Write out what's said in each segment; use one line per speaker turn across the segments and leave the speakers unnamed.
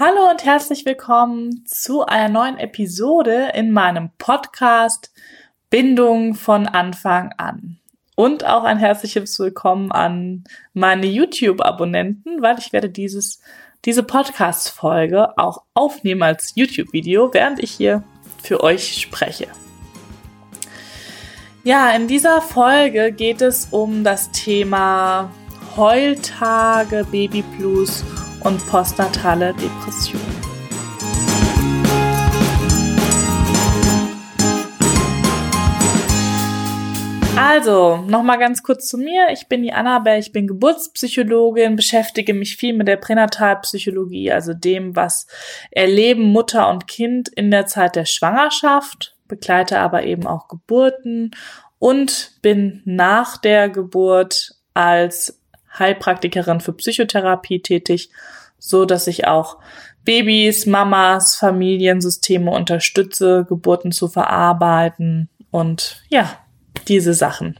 Hallo und herzlich willkommen zu einer neuen Episode in meinem Podcast Bindung von Anfang an. Und auch ein herzliches Willkommen an meine YouTube-Abonnenten, weil ich werde dieses, diese Podcast-Folge auch aufnehmen als YouTube-Video, während ich hier für euch spreche. Ja, in dieser Folge geht es um das Thema Heultage, Baby Blues und postnatale Depression. Also, nochmal ganz kurz zu mir. Ich bin die Annabelle, ich bin Geburtspsychologin, beschäftige mich viel mit der Pränatalpsychologie, also dem, was erleben Mutter und Kind in der Zeit der Schwangerschaft, begleite aber eben auch Geburten und bin nach der Geburt als Heilpraktikerin für Psychotherapie tätig, so dass ich auch Babys, Mamas, Familiensysteme unterstütze, Geburten zu verarbeiten und ja, diese Sachen.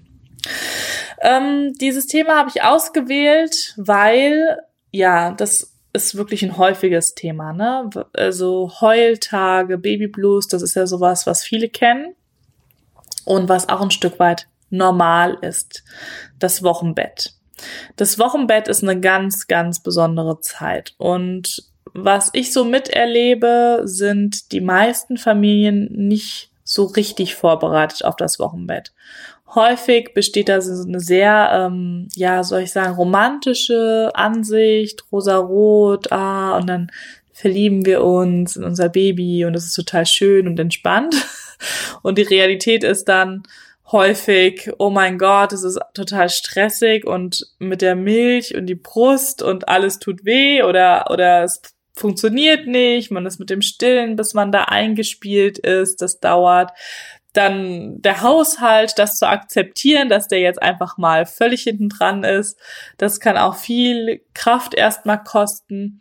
Ähm, dieses Thema habe ich ausgewählt, weil ja, das ist wirklich ein häufiges Thema, ne? Also Heultage, Babyblues, das ist ja sowas, was viele kennen und was auch ein Stück weit normal ist. Das Wochenbett. Das Wochenbett ist eine ganz, ganz besondere Zeit. Und was ich so miterlebe, sind die meisten Familien nicht so richtig vorbereitet auf das Wochenbett. Häufig besteht da so eine sehr, ähm, ja, soll ich sagen, romantische Ansicht, rosa-rot, ah, und dann verlieben wir uns in unser Baby und es ist total schön und entspannt. Und die Realität ist dann, häufig, oh mein Gott, es ist total stressig und mit der Milch und die Brust und alles tut weh oder, oder es funktioniert nicht, man ist mit dem Stillen, bis man da eingespielt ist, das dauert. Dann der Haushalt, das zu akzeptieren, dass der jetzt einfach mal völlig hinten dran ist, das kann auch viel Kraft erstmal kosten.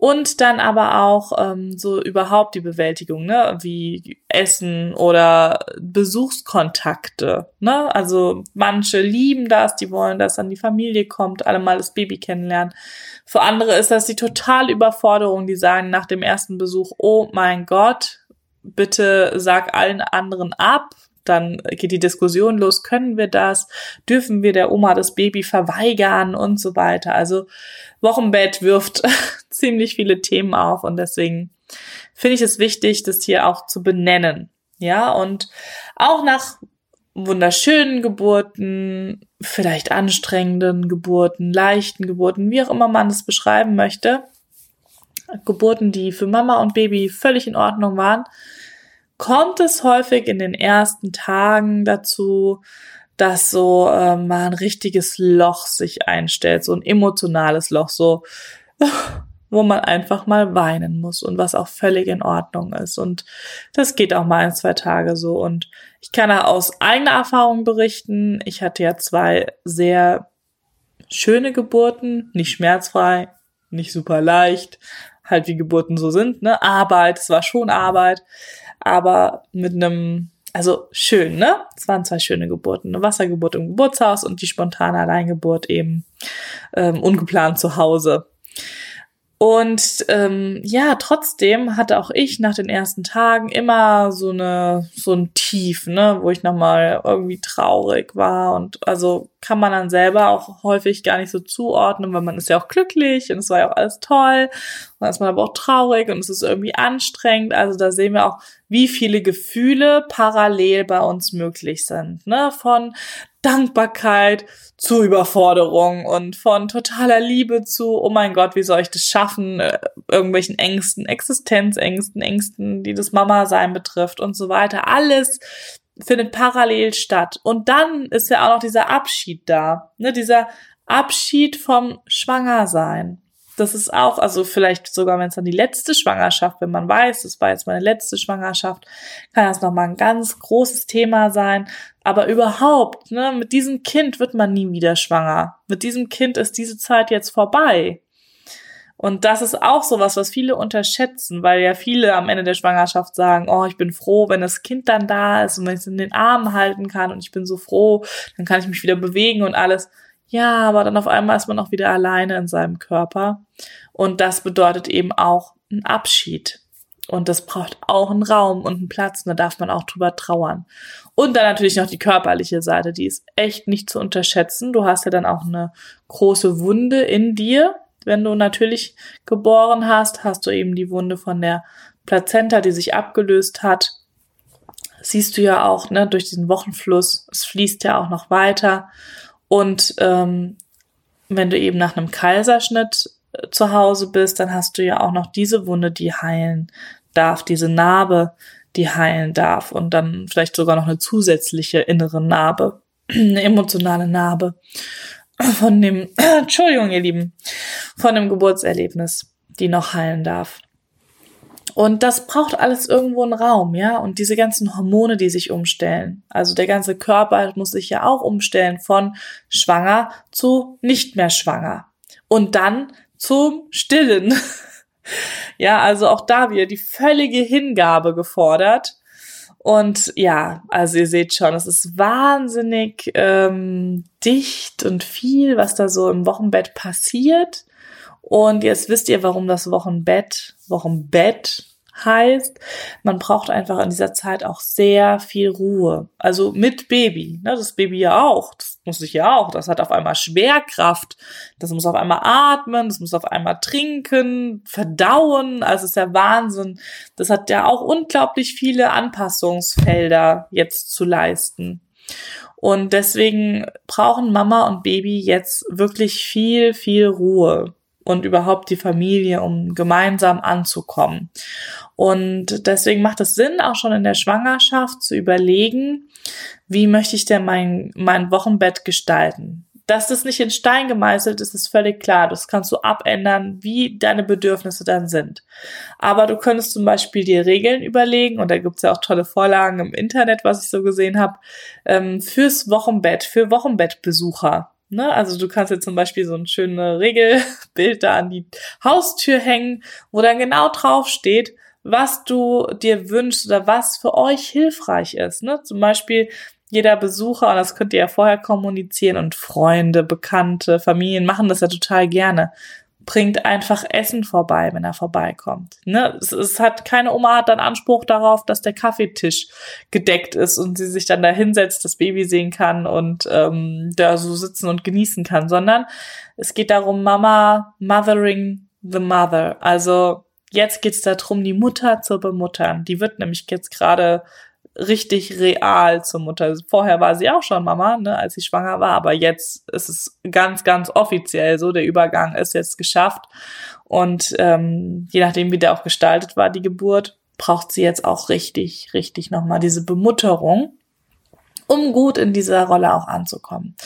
Und dann aber auch ähm, so überhaupt die Bewältigung, ne, wie Essen oder Besuchskontakte, ne? Also manche lieben das, die wollen, dass dann die Familie kommt, alle mal das Baby kennenlernen. Für andere ist das die totale Überforderung, die sagen nach dem ersten Besuch, oh mein Gott, bitte sag allen anderen ab, dann geht die Diskussion los, können wir das? Dürfen wir der Oma das Baby verweigern und so weiter? Also Wochenbett wirft ziemlich viele Themen auf und deswegen finde ich es wichtig, das hier auch zu benennen. Ja, und auch nach wunderschönen Geburten, vielleicht anstrengenden Geburten, leichten Geburten, wie auch immer man es beschreiben möchte, Geburten, die für Mama und Baby völlig in Ordnung waren, kommt es häufig in den ersten Tagen dazu, dass so äh, mal ein richtiges Loch sich einstellt, so ein emotionales Loch, so wo man einfach mal weinen muss und was auch völlig in Ordnung ist. Und das geht auch mal ein, zwei Tage so. Und ich kann da aus eigener Erfahrung berichten. Ich hatte ja zwei sehr schöne Geburten, nicht schmerzfrei, nicht super leicht, halt wie Geburten so sind, ne? Arbeit, es war schon Arbeit, aber mit einem also schön, ne? Es waren zwei schöne Geburten. Eine Wassergeburt im Geburtshaus und die spontane Alleingeburt eben ähm, ungeplant zu Hause. Und ähm, ja, trotzdem hatte auch ich nach den ersten Tagen immer so eine so ein Tief, ne, wo ich nochmal irgendwie traurig war. Und also kann man dann selber auch häufig gar nicht so zuordnen, weil man ist ja auch glücklich und es war ja auch alles toll. Und dann ist man aber auch traurig und es ist irgendwie anstrengend. Also da sehen wir auch, wie viele Gefühle parallel bei uns möglich sind, ne, von Dankbarkeit zu Überforderung und von totaler Liebe zu, oh mein Gott, wie soll ich das schaffen, äh, irgendwelchen Ängsten, Existenzängsten, Ängsten, die das Mama-Sein betrifft und so weiter. Alles findet parallel statt. Und dann ist ja auch noch dieser Abschied da, ne, dieser Abschied vom Schwangersein das ist auch, also vielleicht sogar, wenn es dann die letzte Schwangerschaft, wenn man weiß, das war jetzt meine letzte Schwangerschaft, kann das nochmal ein ganz großes Thema sein. Aber überhaupt, ne, mit diesem Kind wird man nie wieder schwanger. Mit diesem Kind ist diese Zeit jetzt vorbei. Und das ist auch sowas, was viele unterschätzen, weil ja viele am Ende der Schwangerschaft sagen, oh, ich bin froh, wenn das Kind dann da ist und wenn ich es in den Armen halten kann und ich bin so froh, dann kann ich mich wieder bewegen und alles. Ja, aber dann auf einmal ist man auch wieder alleine in seinem Körper. Und das bedeutet eben auch ein Abschied. Und das braucht auch einen Raum und einen Platz. Und da darf man auch drüber trauern. Und dann natürlich noch die körperliche Seite. Die ist echt nicht zu unterschätzen. Du hast ja dann auch eine große Wunde in dir. Wenn du natürlich geboren hast, hast du eben die Wunde von der Plazenta, die sich abgelöst hat. Siehst du ja auch, ne, durch diesen Wochenfluss. Es fließt ja auch noch weiter. Und ähm, wenn du eben nach einem Kaiserschnitt äh, zu Hause bist, dann hast du ja auch noch diese Wunde, die heilen darf, diese Narbe, die heilen darf und dann vielleicht sogar noch eine zusätzliche innere Narbe, eine emotionale Narbe von dem, Entschuldigung, ihr Lieben, von dem Geburtserlebnis, die noch heilen darf. Und das braucht alles irgendwo einen Raum, ja. Und diese ganzen Hormone, die sich umstellen. Also der ganze Körper muss sich ja auch umstellen von schwanger zu nicht mehr schwanger. Und dann zum Stillen. ja, also auch da wieder die völlige Hingabe gefordert. Und ja, also ihr seht schon, es ist wahnsinnig ähm, dicht und viel, was da so im Wochenbett passiert. Und jetzt wisst ihr, warum das Wochenbett, Wochenbett heißt, man braucht einfach in dieser Zeit auch sehr viel Ruhe. Also mit Baby. Ne? Das Baby ja auch. Das muss ich ja auch. Das hat auf einmal Schwerkraft. Das muss auf einmal atmen. Das muss auf einmal trinken, verdauen. Also ist ja Wahnsinn. Das hat ja auch unglaublich viele Anpassungsfelder jetzt zu leisten. Und deswegen brauchen Mama und Baby jetzt wirklich viel, viel Ruhe und überhaupt die Familie, um gemeinsam anzukommen. Und deswegen macht es Sinn, auch schon in der Schwangerschaft zu überlegen, wie möchte ich denn mein, mein Wochenbett gestalten? Dass das nicht in Stein gemeißelt ist, ist völlig klar. Das kannst du abändern, wie deine Bedürfnisse dann sind. Aber du könntest zum Beispiel dir Regeln überlegen, und da gibt's ja auch tolle Vorlagen im Internet, was ich so gesehen habe, ähm, fürs Wochenbett, für Wochenbettbesucher. Ne? Also du kannst jetzt zum Beispiel so ein schönes Regelbild da an die Haustür hängen, wo dann genau drauf steht, was du dir wünschst oder was für euch hilfreich ist. Ne? Zum Beispiel jeder Besucher, und das könnt ihr ja vorher kommunizieren, und Freunde, Bekannte, Familien machen das ja total gerne bringt einfach Essen vorbei, wenn er vorbeikommt. Ne? Es, es, hat keine Oma hat dann Anspruch darauf, dass der Kaffeetisch gedeckt ist und sie sich dann da hinsetzt, das Baby sehen kann und ähm, da so sitzen und genießen kann, sondern es geht darum, Mama mothering the mother. Also jetzt geht's darum, die Mutter zu bemuttern. Die wird nämlich jetzt gerade richtig real zur Mutter. Vorher war sie auch schon Mama, ne, als sie schwanger war, aber jetzt ist es ganz, ganz offiziell so. Der Übergang ist jetzt geschafft. Und ähm, je nachdem, wie der auch gestaltet war, die Geburt, braucht sie jetzt auch richtig, richtig nochmal diese Bemutterung um gut in dieser Rolle auch anzukommen.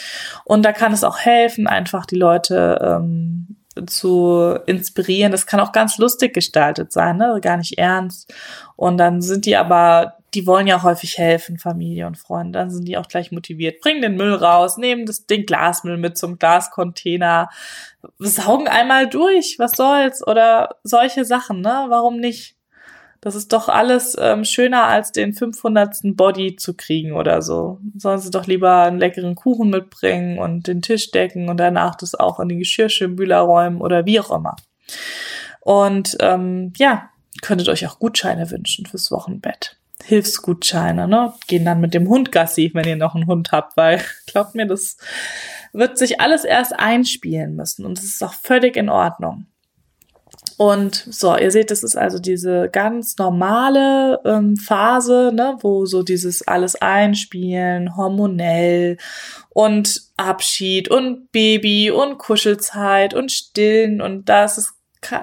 Und da kann es auch helfen, einfach die Leute ähm, zu inspirieren. Das kann auch ganz lustig gestaltet sein, ne? gar nicht ernst. Und dann sind die aber die wollen ja häufig helfen, Familie und Freunde. Dann sind die auch gleich motiviert. Bringen den Müll raus, nehmen das, den Glasmüll mit zum Glascontainer, saugen einmal durch, was soll's? Oder solche Sachen, ne? Warum nicht? Das ist doch alles ähm, schöner als den 500. Body zu kriegen oder so. Sollen sie doch lieber einen leckeren Kuchen mitbringen und den Tisch decken und danach das auch in die Geschirrspüler räumen oder wie auch immer. Und ähm, ja, könntet euch auch Gutscheine wünschen fürs Wochenbett. Hilfsgutscheine, ne? Gehen dann mit dem Hund Gassi, wenn ihr noch einen Hund habt, weil glaubt mir, das wird sich alles erst einspielen müssen und es ist auch völlig in Ordnung. Und so, ihr seht, das ist also diese ganz normale ähm, Phase, ne, wo so dieses alles einspielen, hormonell und Abschied und Baby und Kuschelzeit und Stillen und das ist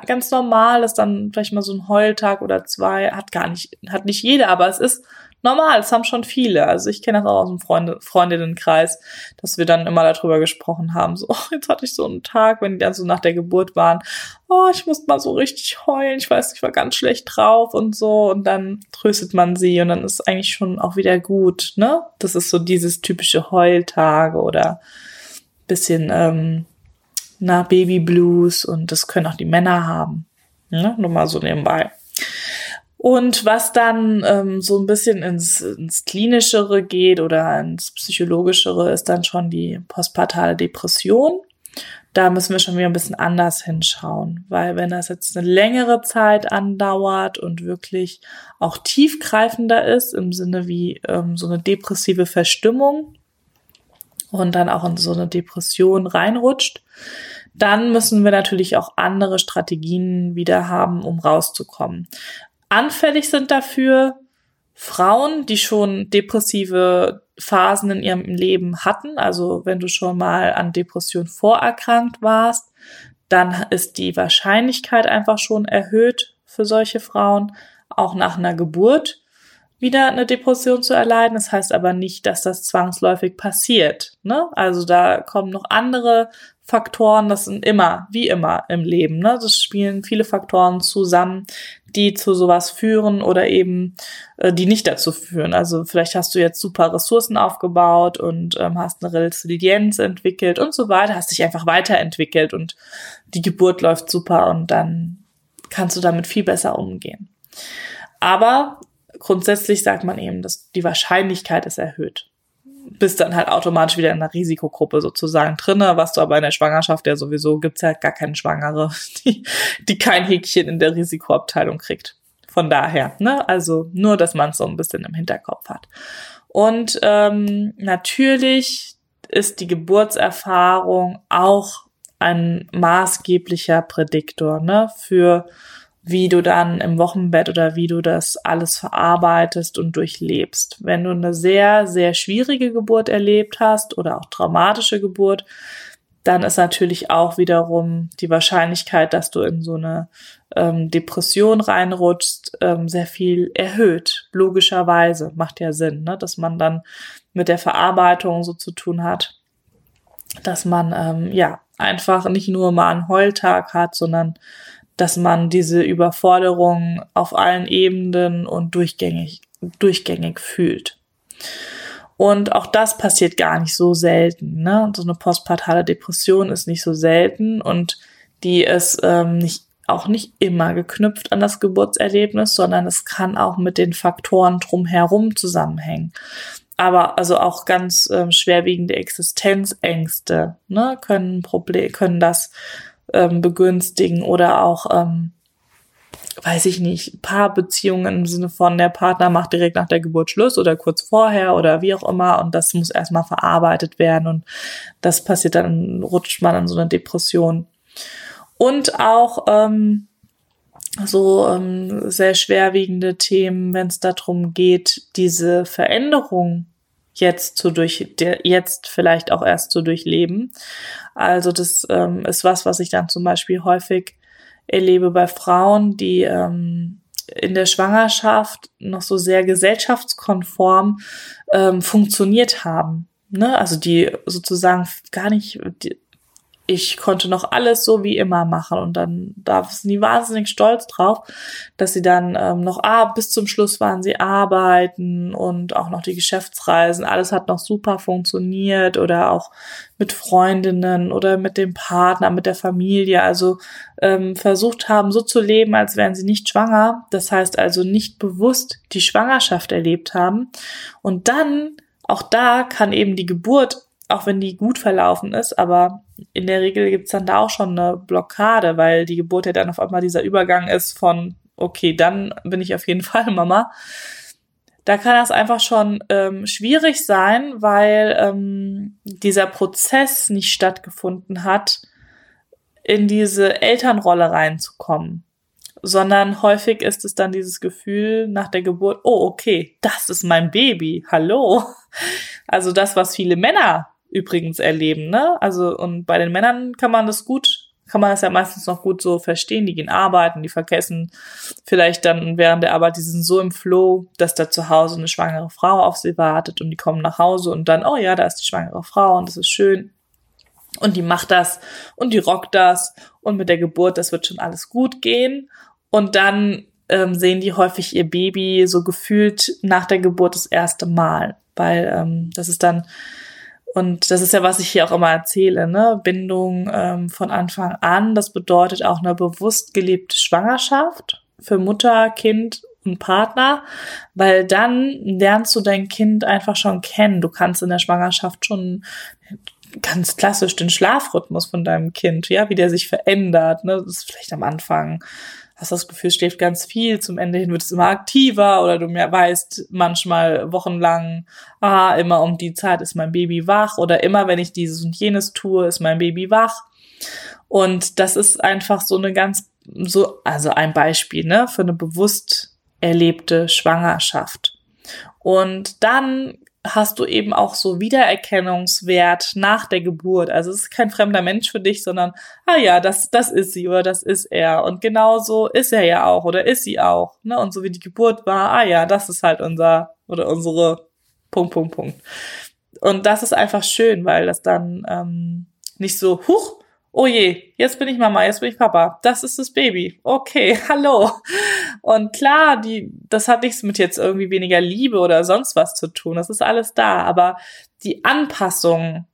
ganz normal ist, dann vielleicht mal so ein Heultag oder zwei, hat gar nicht, hat nicht jeder, aber es ist normal, es haben schon viele. Also ich kenne das auch aus dem Freunde, Freundinnenkreis, dass wir dann immer darüber gesprochen haben, so, oh, jetzt hatte ich so einen Tag, wenn die dann so nach der Geburt waren, oh, ich musste mal so richtig heulen, ich weiß, ich war ganz schlecht drauf und so und dann tröstet man sie und dann ist eigentlich schon auch wieder gut, ne? Das ist so dieses typische Heultage oder bisschen, ähm, na, Baby Blues und das können auch die Männer haben. Ne? Nur mal so nebenbei. Und was dann ähm, so ein bisschen ins, ins Klinischere geht oder ins Psychologischere, ist dann schon die postpartale Depression. da müssen wir schon wieder ein bisschen anders hinschauen, weil wenn das jetzt eine längere Zeit andauert und wirklich auch tiefgreifender ist, im Sinne wie ähm, so eine depressive Verstimmung und dann auch in so eine Depression reinrutscht, dann müssen wir natürlich auch andere Strategien wieder haben, um rauszukommen. Anfällig sind dafür Frauen, die schon depressive Phasen in ihrem Leben hatten. Also wenn du schon mal an Depression vorerkrankt warst, dann ist die Wahrscheinlichkeit einfach schon erhöht für solche Frauen, auch nach einer Geburt wieder eine Depression zu erleiden. Das heißt aber nicht, dass das zwangsläufig passiert. Ne? Also da kommen noch andere Faktoren, das sind immer, wie immer im Leben, ne? Das spielen viele Faktoren zusammen, die zu sowas führen oder eben äh, die nicht dazu führen. Also vielleicht hast du jetzt super Ressourcen aufgebaut und ähm, hast eine Resilienz entwickelt und so weiter, hast dich einfach weiterentwickelt und die Geburt läuft super und dann kannst du damit viel besser umgehen. Aber grundsätzlich sagt man eben, dass die Wahrscheinlichkeit ist erhöht bist dann halt automatisch wieder in einer Risikogruppe sozusagen drinne, was du aber in der Schwangerschaft ja sowieso gibt's ja gar keine Schwangere, die, die kein Häkchen in der Risikoabteilung kriegt. Von daher, ne, also nur, dass man es so ein bisschen im Hinterkopf hat. Und ähm, natürlich ist die Geburtserfahrung auch ein maßgeblicher Prädiktor ne, für wie du dann im Wochenbett oder wie du das alles verarbeitest und durchlebst. Wenn du eine sehr, sehr schwierige Geburt erlebt hast oder auch traumatische Geburt, dann ist natürlich auch wiederum die Wahrscheinlichkeit, dass du in so eine ähm, Depression reinrutschst, ähm, sehr viel erhöht. Logischerweise macht ja Sinn, ne? dass man dann mit der Verarbeitung so zu tun hat, dass man ähm, ja einfach nicht nur mal einen Heultag hat, sondern dass man diese Überforderung auf allen Ebenen und durchgängig, durchgängig fühlt. Und auch das passiert gar nicht so selten. Ne? So eine postpartale Depression ist nicht so selten und die ist ähm, nicht, auch nicht immer geknüpft an das Geburtserlebnis, sondern es kann auch mit den Faktoren drumherum zusammenhängen. Aber also auch ganz ähm, schwerwiegende Existenzängste ne, können Problem, können das ähm, begünstigen oder auch, ähm, weiß ich nicht, Paarbeziehungen im Sinne von der Partner macht direkt nach der Geburt Schluss oder kurz vorher oder wie auch immer und das muss erstmal verarbeitet werden und das passiert dann, rutscht man in so eine Depression. Und auch ähm, so ähm, sehr schwerwiegende Themen, wenn es darum geht, diese Veränderung jetzt zu durch, jetzt vielleicht auch erst zu durchleben. Also das ähm, ist was, was ich dann zum Beispiel häufig erlebe bei Frauen, die ähm, in der Schwangerschaft noch so sehr gesellschaftskonform ähm, funktioniert haben. Ne? Also die sozusagen gar nicht, die, ich konnte noch alles so wie immer machen. Und dann da sind die wahnsinnig stolz drauf, dass sie dann ähm, noch ah, bis zum Schluss waren sie arbeiten und auch noch die Geschäftsreisen, alles hat noch super funktioniert oder auch mit Freundinnen oder mit dem Partner, mit der Familie, also ähm, versucht haben, so zu leben, als wären sie nicht schwanger. Das heißt also nicht bewusst die Schwangerschaft erlebt haben. Und dann auch da kann eben die Geburt auch wenn die gut verlaufen ist, aber in der Regel gibt's dann da auch schon eine Blockade, weil die Geburt ja dann auf einmal dieser Übergang ist von, okay, dann bin ich auf jeden Fall Mama. Da kann das einfach schon ähm, schwierig sein, weil ähm, dieser Prozess nicht stattgefunden hat, in diese Elternrolle reinzukommen sondern häufig ist es dann dieses Gefühl nach der Geburt, oh, okay, das ist mein Baby, hallo. Also das, was viele Männer übrigens erleben, ne? Also, und bei den Männern kann man das gut, kann man das ja meistens noch gut so verstehen. Die gehen arbeiten, die vergessen vielleicht dann während der Arbeit, die sind so im Flow, dass da zu Hause eine schwangere Frau auf sie wartet und die kommen nach Hause und dann, oh ja, da ist die schwangere Frau und das ist schön. Und die macht das und die rockt das und mit der Geburt, das wird schon alles gut gehen. Und dann ähm, sehen die häufig ihr Baby so gefühlt nach der Geburt das erste Mal, weil ähm, das ist dann und das ist ja, was ich hier auch immer erzähle, ne? Bindung ähm, von Anfang an. Das bedeutet auch eine bewusst gelebte Schwangerschaft für Mutter, Kind und Partner, weil dann lernst du dein Kind einfach schon kennen. Du kannst in der Schwangerschaft schon ganz klassisch den Schlafrhythmus von deinem Kind, ja, wie der sich verändert. Ne? Das ist vielleicht am Anfang hast das Gefühl, schläft ganz viel, zum Ende hin wird es immer aktiver oder du mehr weißt manchmal wochenlang, ah, immer um die Zeit ist mein Baby wach oder immer wenn ich dieses und jenes tue, ist mein Baby wach. Und das ist einfach so eine ganz, so, also ein Beispiel, ne, für eine bewusst erlebte Schwangerschaft. Und dann hast du eben auch so Wiedererkennungswert nach der Geburt. Also es ist kein fremder Mensch für dich, sondern, ah ja, das, das ist sie oder das ist er. Und genauso ist er ja auch oder ist sie auch. Ne? Und so wie die Geburt war, ah ja, das ist halt unser oder unsere Punkt, Punkt, Punkt. Und das ist einfach schön, weil das dann ähm, nicht so, huch, oh je, jetzt bin ich Mama, jetzt bin ich Papa, das ist das Baby. Okay, hallo. Und klar, die, das hat nichts mit jetzt irgendwie weniger Liebe oder sonst was zu tun. Das ist alles da. Aber die Anpassung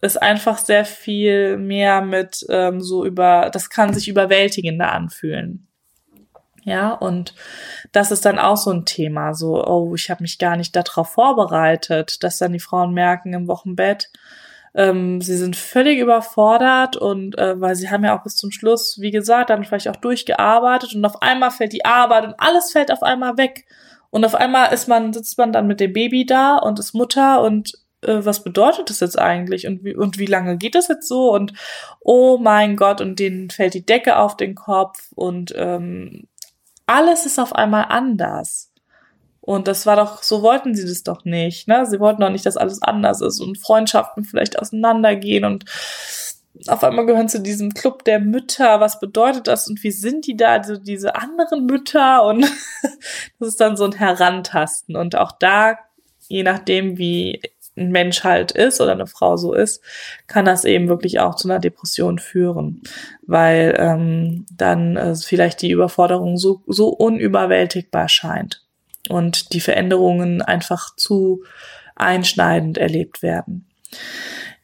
ist einfach sehr viel mehr mit ähm, so über, das kann sich überwältigender anfühlen. Ja, und das ist dann auch so ein Thema, so, oh, ich habe mich gar nicht darauf vorbereitet, dass dann die Frauen merken im Wochenbett, ähm, sie sind völlig überfordert und äh, weil sie haben ja auch bis zum Schluss, wie gesagt, dann vielleicht auch durchgearbeitet und auf einmal fällt die Arbeit und alles fällt auf einmal weg. Und auf einmal ist man, sitzt man dann mit dem Baby da und ist Mutter und äh, was bedeutet das jetzt eigentlich und wie, und wie lange geht das jetzt so und oh mein Gott und denen fällt die Decke auf den Kopf und ähm, alles ist auf einmal anders. Und das war doch, so wollten sie das doch nicht, ne? Sie wollten doch nicht, dass alles anders ist und Freundschaften vielleicht auseinandergehen und auf einmal gehören zu diesem Club der Mütter. Was bedeutet das und wie sind die da, also diese anderen Mütter? Und das ist dann so ein Herantasten. Und auch da, je nachdem, wie ein Mensch halt ist oder eine Frau so ist, kann das eben wirklich auch zu einer Depression führen, weil ähm, dann äh, vielleicht die Überforderung so, so unüberwältigbar scheint und die Veränderungen einfach zu einschneidend erlebt werden.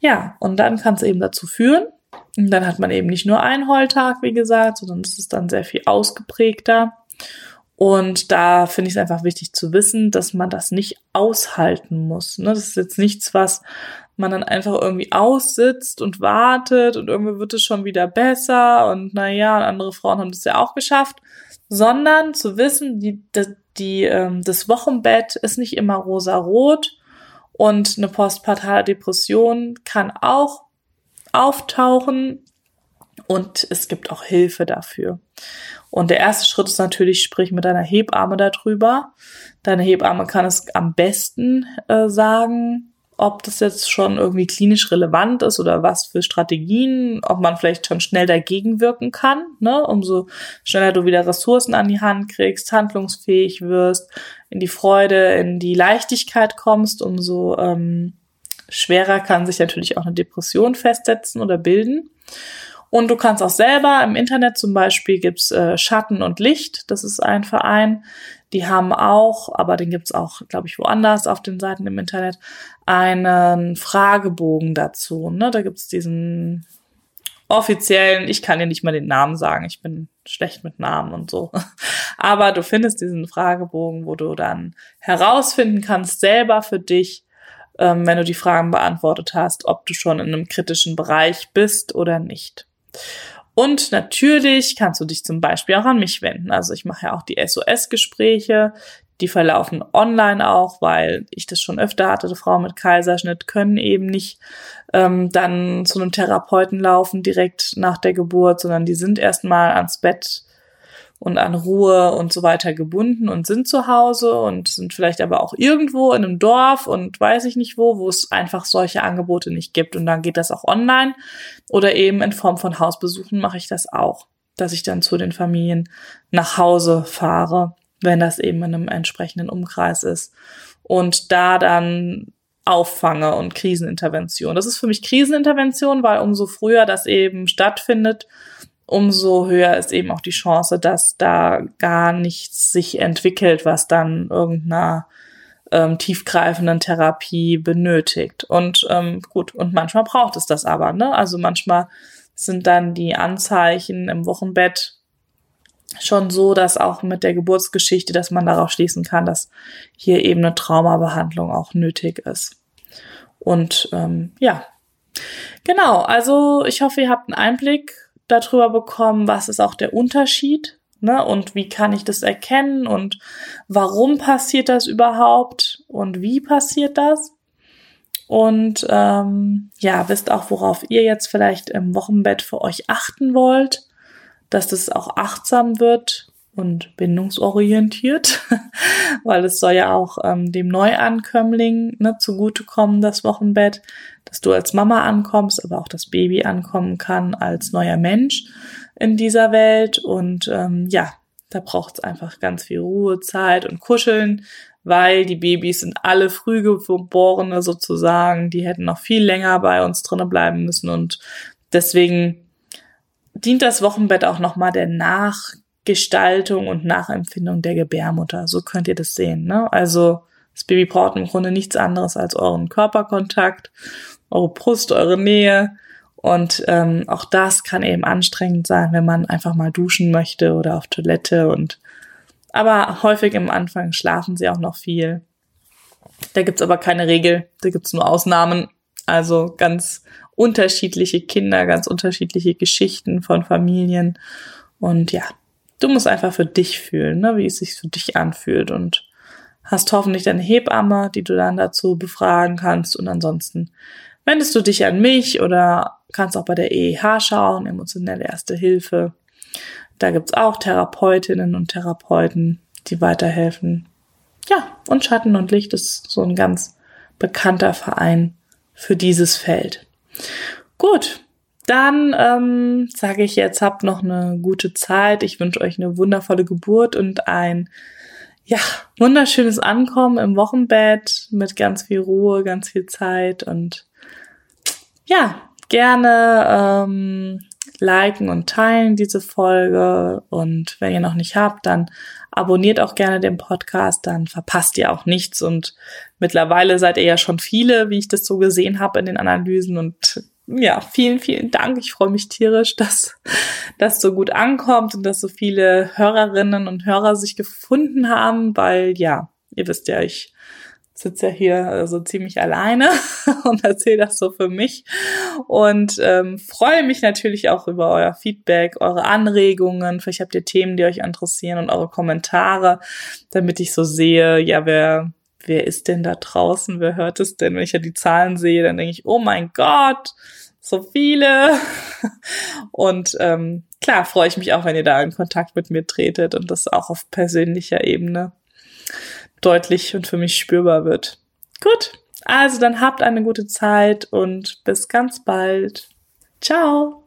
Ja, und dann kann es eben dazu führen, und dann hat man eben nicht nur einen Heultag, wie gesagt, sondern es ist dann sehr viel ausgeprägter. Und da finde ich es einfach wichtig zu wissen, dass man das nicht aushalten muss. Ne? Das ist jetzt nichts, was man dann einfach irgendwie aussitzt und wartet und irgendwie wird es schon wieder besser und naja, andere Frauen haben das ja auch geschafft, sondern zu wissen, die, die, ähm, das Wochenbett ist nicht immer rosa-rot und eine postpartale Depression kann auch auftauchen und es gibt auch Hilfe dafür. Und der erste Schritt ist natürlich, sprich mit deiner Hebamme darüber. Deine Hebamme kann es am besten äh, sagen, ob das jetzt schon irgendwie klinisch relevant ist oder was für Strategien, ob man vielleicht schon schnell dagegen wirken kann, ne? umso schneller du wieder Ressourcen an die Hand kriegst, handlungsfähig wirst, in die Freude, in die Leichtigkeit kommst, umso ähm, schwerer kann sich natürlich auch eine Depression festsetzen oder bilden. Und du kannst auch selber im Internet zum Beispiel gibt's äh, Schatten und Licht. Das ist ein Verein. Die haben auch, aber den gibt's auch, glaube ich, woanders auf den Seiten im Internet, einen Fragebogen dazu. Ne? Da gibt's diesen offiziellen, ich kann dir nicht mal den Namen sagen, ich bin schlecht mit Namen und so. Aber du findest diesen Fragebogen, wo du dann herausfinden kannst, selber für dich, ähm, wenn du die Fragen beantwortet hast, ob du schon in einem kritischen Bereich bist oder nicht. Und natürlich kannst du dich zum Beispiel auch an mich wenden. Also ich mache ja auch die SOS-Gespräche. Die verlaufen online auch, weil ich das schon öfter hatte. Frauen mit Kaiserschnitt können eben nicht ähm, dann zu einem Therapeuten laufen direkt nach der Geburt, sondern die sind erstmal ans Bett und an Ruhe und so weiter gebunden und sind zu Hause und sind vielleicht aber auch irgendwo in einem Dorf und weiß ich nicht wo, wo es einfach solche Angebote nicht gibt. Und dann geht das auch online oder eben in Form von Hausbesuchen mache ich das auch, dass ich dann zu den Familien nach Hause fahre, wenn das eben in einem entsprechenden Umkreis ist und da dann auffange und Krisenintervention. Das ist für mich Krisenintervention, weil umso früher das eben stattfindet, umso höher ist eben auch die Chance, dass da gar nichts sich entwickelt, was dann irgendeiner ähm, tiefgreifenden Therapie benötigt. Und ähm, gut, und manchmal braucht es das aber, ne? Also manchmal sind dann die Anzeichen im Wochenbett schon so, dass auch mit der Geburtsgeschichte, dass man darauf schließen kann, dass hier eben eine Traumabehandlung auch nötig ist. Und ähm, ja, Genau, also ich hoffe, ihr habt einen Einblick darüber bekommen, was ist auch der Unterschied ne? und wie kann ich das erkennen und warum passiert das überhaupt und wie passiert das. Und ähm, ja, wisst auch, worauf ihr jetzt vielleicht im Wochenbett für euch achten wollt, dass das auch achtsam wird und bindungsorientiert, weil es soll ja auch ähm, dem Neuankömmling ne, zugutekommen, das Wochenbett, dass du als Mama ankommst, aber auch das Baby ankommen kann als neuer Mensch in dieser Welt. Und ähm, ja, da braucht es einfach ganz viel Ruhe, Zeit und Kuscheln, weil die Babys sind alle Frühgeborene sozusagen, die hätten noch viel länger bei uns drinnen bleiben müssen und deswegen dient das Wochenbett auch nochmal der Nach Gestaltung und Nachempfindung der Gebärmutter. So könnt ihr das sehen. Ne? Also das Baby braucht im Grunde nichts anderes als euren Körperkontakt, eure Brust, eure Nähe. Und ähm, auch das kann eben anstrengend sein, wenn man einfach mal duschen möchte oder auf Toilette. Und aber häufig im Anfang schlafen sie auch noch viel. Da gibt's aber keine Regel, da gibt's nur Ausnahmen. Also ganz unterschiedliche Kinder, ganz unterschiedliche Geschichten von Familien. Und ja, du musst einfach für dich fühlen, ne, wie es sich für dich anfühlt und hast hoffentlich deine Hebamme, die du dann dazu befragen kannst und ansonsten wendest du dich an mich oder kannst auch bei der EEH schauen, emotionelle erste Hilfe. Da gibt's auch Therapeutinnen und Therapeuten, die weiterhelfen. Ja, und Schatten und Licht ist so ein ganz bekannter Verein für dieses Feld. Gut, dann ähm, sage ich jetzt, habt noch eine gute Zeit. Ich wünsche euch eine wundervolle Geburt und ein ja, wunderschönes Ankommen im Wochenbett mit ganz viel Ruhe, ganz viel Zeit und ja, gerne ähm, liken und teilen diese Folge. Und wenn ihr noch nicht habt, dann abonniert auch gerne den Podcast, dann verpasst ihr auch nichts. Und mittlerweile seid ihr ja schon viele, wie ich das so gesehen habe in den Analysen. Und ja, vielen, vielen Dank. Ich freue mich tierisch, dass das so gut ankommt und dass so viele Hörerinnen und Hörer sich gefunden haben, weil ja, ihr wisst ja, ich sitze ja hier so also ziemlich alleine und erzähle das so für mich und ähm, freue mich natürlich auch über euer Feedback, eure Anregungen. Vielleicht habt ihr Themen, die euch interessieren und eure Kommentare, damit ich so sehe, ja, wer wer ist denn da draußen? Wer hört es denn? Wenn ich ja die Zahlen sehe, dann denke ich, oh mein Gott, so viele. Und ähm, klar freue ich mich auch, wenn ihr da in Kontakt mit mir tretet und das auch auf persönlicher Ebene deutlich und für mich spürbar wird. Gut, also dann habt eine gute Zeit und bis ganz bald. Ciao.